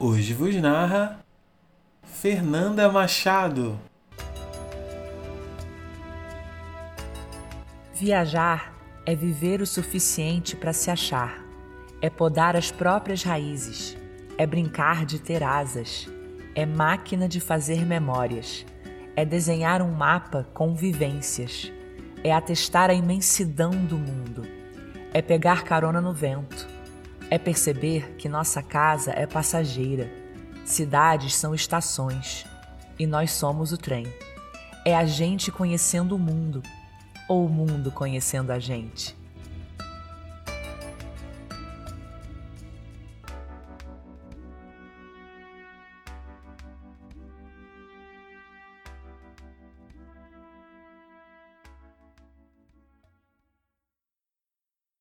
Hoje vos narra Fernanda Machado. Viajar é viver o suficiente para se achar, é podar as próprias raízes, é brincar de ter asas, é máquina de fazer memórias, é desenhar um mapa com vivências, é atestar a imensidão do mundo, é pegar carona no vento, é perceber que nossa casa é passageira, cidades são estações e nós somos o trem. É a gente conhecendo o mundo ou o mundo conhecendo a gente.